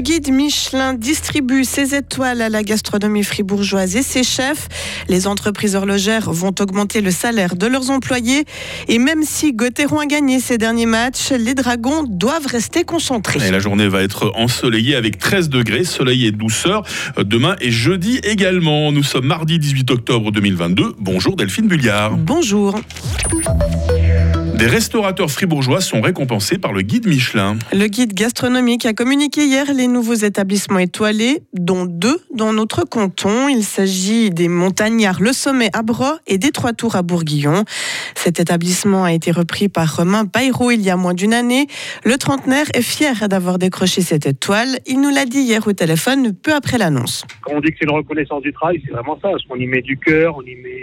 Le guide Michelin distribue ses étoiles à la gastronomie fribourgeoise et ses chefs. Les entreprises horlogères vont augmenter le salaire de leurs employés. Et même si Gauthieron a gagné ses derniers matchs, les Dragons doivent rester concentrés. Et la journée va être ensoleillée avec 13 degrés, soleil et douceur. Demain et jeudi également. Nous sommes mardi 18 octobre 2022. Bonjour Delphine Bulliard. Bonjour. Des restaurateurs fribourgeois sont récompensés par le guide Michelin. Le guide gastronomique a communiqué hier les nouveaux établissements étoilés, dont deux dans notre canton. Il s'agit des Montagnards Le Sommet à Bro et des Trois Tours à Bourguillon. Cet établissement a été repris par Romain Bayrou il y a moins d'une année. Le trentenaire est fier d'avoir décroché cette étoile. Il nous l'a dit hier au téléphone, peu après l'annonce. Quand on dit que c'est une reconnaissance du travail, c'est vraiment ça. Parce qu'on y met du cœur, on y met,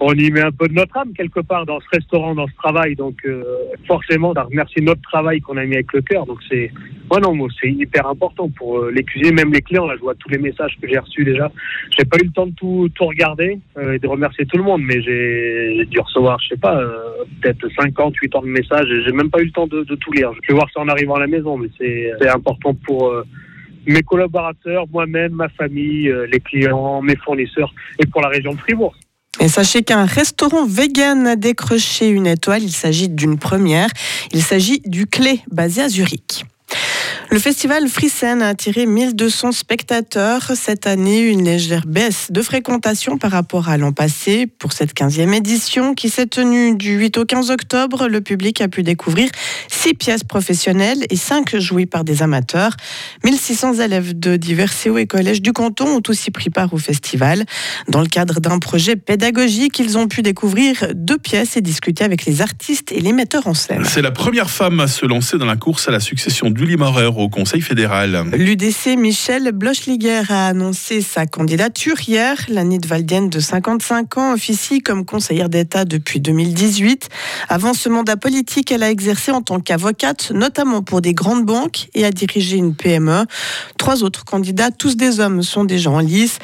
on y met un peu de notre âme quelque part dans ce restaurant, dans ce travail. Donc euh, forcément, ça remercie notre travail qu'on a mis avec le cœur. Donc c'est, ouais, non, c'est hyper important pour euh, les cuisiniers, même les clients. Là, je vois tous les messages que j'ai reçus déjà. J'ai pas eu le temps de tout, regarder euh, et de remercier tout le monde, mais j'ai dû recevoir, je sais pas, euh, peut-être 50, 8 ans de messages. J'ai même pas eu le temps de, de, tout lire. Je vais voir ça en arrivant à la maison, mais c'est important pour mes collaborateurs, moi-même, ma famille, les clients, mes fournisseurs et pour la région de Fribourg. Et sachez qu'un restaurant vegan a décroché une étoile. Il s'agit d'une première. Il s'agit du Clé, basé à Zurich. Le festival Frissen a attiré 1200 spectateurs. Cette année, une légère baisse de fréquentation par rapport à l'an passé. Pour cette 15e édition qui s'est tenue du 8 au 15 octobre, le public a pu découvrir 6 pièces professionnelles et 5 jouées par des amateurs. 1600 élèves de divers CO et collèges du canton ont aussi pris part au festival. Dans le cadre d'un projet pédagogique, ils ont pu découvrir deux pièces et discuter avec les artistes et les metteurs en scène. C'est la première femme à se lancer dans la course à la succession du Limareur au Conseil fédéral. L'UDC Michel Blochliger a annoncé sa candidature hier. La Valdienne de 55 ans officie comme conseillère d'État depuis 2018. Avant ce mandat politique, elle a exercé en tant qu'avocate, notamment pour des grandes banques et a dirigé une PME. Trois autres candidats, tous des hommes, sont déjà en lice.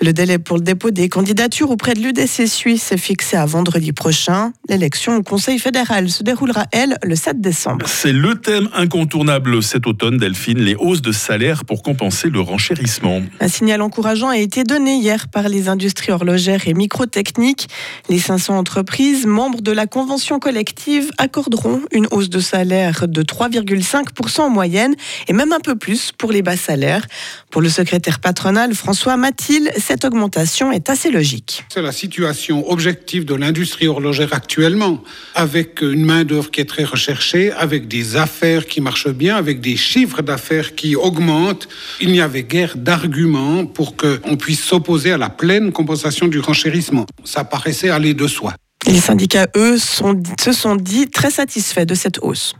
Le délai pour le dépôt des candidatures auprès de l'UDC suisse est fixé à vendredi prochain. L'élection au Conseil fédéral se déroulera, elle, le 7 décembre. C'est le thème incontournable cet automne Delphine, les hausses de salaire pour compenser le renchérissement. Un signal encourageant a été donné hier par les industries horlogères et microtechniques. Les 500 entreprises membres de la convention collective accorderont une hausse de salaire de 3,5% en moyenne et même un peu plus pour les bas salaires. Pour le secrétaire patronal François Mathilde, cette augmentation est assez logique. C'est la situation objective de l'industrie horlogère actuellement, avec une main-d'œuvre qui est très recherchée, avec des affaires qui marchent bien, avec des chiffres d'affaires qui augmente, il n'y avait guère d'arguments pour qu'on puisse s'opposer à la pleine compensation du renchérissement. Ça paraissait aller de soi. Les syndicats, eux, se sont dit très satisfaits de cette hausse.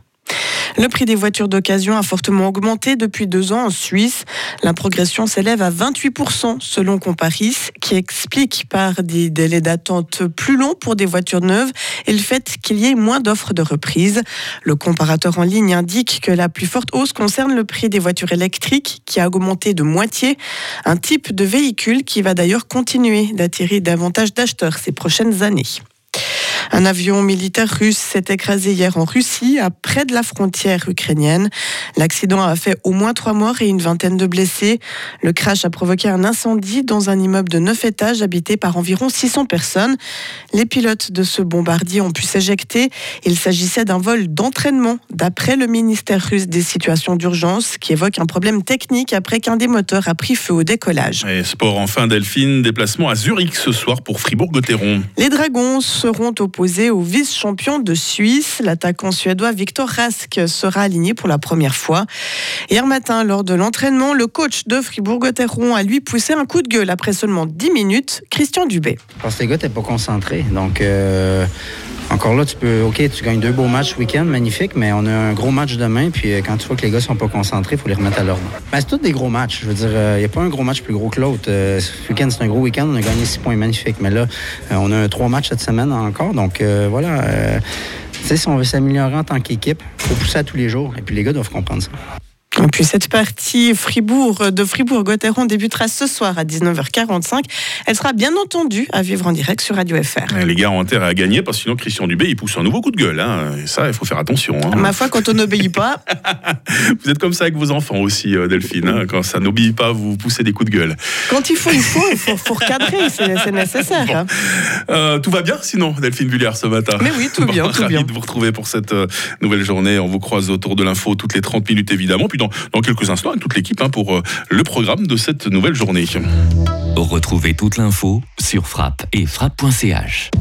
Le prix des voitures d'occasion a fortement augmenté depuis deux ans en Suisse. La progression s'élève à 28% selon Comparis, qui explique par des délais d'attente plus longs pour des voitures neuves et le fait qu'il y ait moins d'offres de reprise. Le comparateur en ligne indique que la plus forte hausse concerne le prix des voitures électriques, qui a augmenté de moitié. Un type de véhicule qui va d'ailleurs continuer d'attirer davantage d'acheteurs ces prochaines années. Un avion militaire russe s'est écrasé hier en Russie, à près de la frontière ukrainienne. L'accident a fait au moins trois morts et une vingtaine de blessés. Le crash a provoqué un incendie dans un immeuble de neuf étages habité par environ 600 personnes. Les pilotes de ce bombardier ont pu s'éjecter. Il s'agissait d'un vol d'entraînement, d'après le ministère russe des situations d'urgence, qui évoque un problème technique après qu'un des moteurs a pris feu au décollage. Et sport enfin, Delphine, déplacement à Zurich ce soir pour Fribourg-Gotteron. Les Dragons seront au vice-champion de Suisse. L'attaquant suédois Victor Rask sera aligné pour la première fois. Hier matin, lors de l'entraînement, le coach de Fribourg-Gotteron a lui poussé un coup de gueule après seulement 10 minutes. Christian Dubé. Gars pas concentrés. Donc. Euh, encore là, tu peux, OK, tu gagnes deux beaux matchs week-end, magnifique, mais on a un gros match demain, puis euh, quand tu vois que les gars sont pas concentrés, il faut les remettre à l'ordre. Mais c'est tous des gros matchs. Je veux dire, il euh, n'y a pas un gros match plus gros que l'autre. ce week-end, c'est un gros week-end, on a gagné six points magnifiques, mais là, on a trois matchs cette semaine encore, donc voilà. tu sais, si on veut s'améliorer en tant qu'équipe, il faut pousser à tous les jours, et puis les gars doivent comprendre ça. Et puis cette partie Fribourg de Fribourg-Gotteron débutera ce soir à 19h45. Elle sera bien entendu à vivre en direct sur Radio FR. Les gars ont intérêt à gagner parce que sinon Christian Dubé il pousse un nouveau coup de gueule. Hein. Et ça, il faut faire attention. Hein. Ma foi, quand on n'obéit pas. vous êtes comme ça avec vos enfants aussi, euh, Delphine. Hein. Quand ça n'obéit pas, vous poussez des coups de gueule. Quand il faut, il faut, il faut, recadrer, c'est nécessaire. Euh, tout va bien sinon, Delphine Vullière, ce matin? Mais oui, tout bien. tout bien. de vous retrouver pour cette euh, nouvelle journée. On vous croise autour de l'info toutes les 30 minutes évidemment. Puis dans, dans quelques instants, avec toute l'équipe hein, pour le programme de cette nouvelle journée. Retrouvez toute l'info sur frappe et frappe.ch.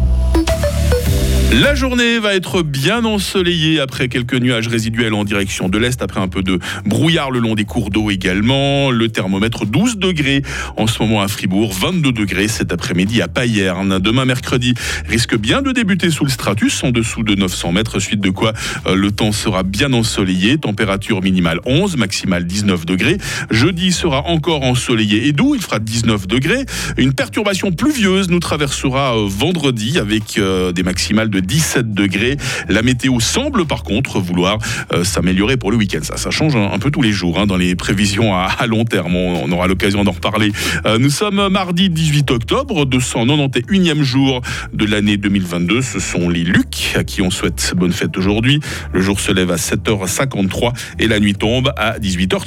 La journée va être bien ensoleillée après quelques nuages résiduels en direction de l'Est, après un peu de brouillard le long des cours d'eau également. Le thermomètre 12 degrés en ce moment à Fribourg, 22 degrés cet après-midi à Payerne. Demain mercredi risque bien de débuter sous le stratus en dessous de 900 mètres, suite de quoi euh, le temps sera bien ensoleillé. Température minimale 11, maximale 19 degrés. Jeudi sera encore ensoleillé et doux, il fera 19 degrés. Une perturbation pluvieuse nous traversera euh, vendredi avec euh, des maximales de 17 degrés. La météo semble par contre vouloir euh, s'améliorer pour le week-end. Ça, ça change un, peu tous les jours hein, dans les prévisions à, long terme. On, aura l'occasion d'en reparler. Euh, nous sommes mardi 18 octobre, 291e jour de l'année 2022. Ce sont les Lucs à qui on souhaite bonne fête aujourd'hui. Le jour se lève à 7h53 et la nuit tombe à 18h30.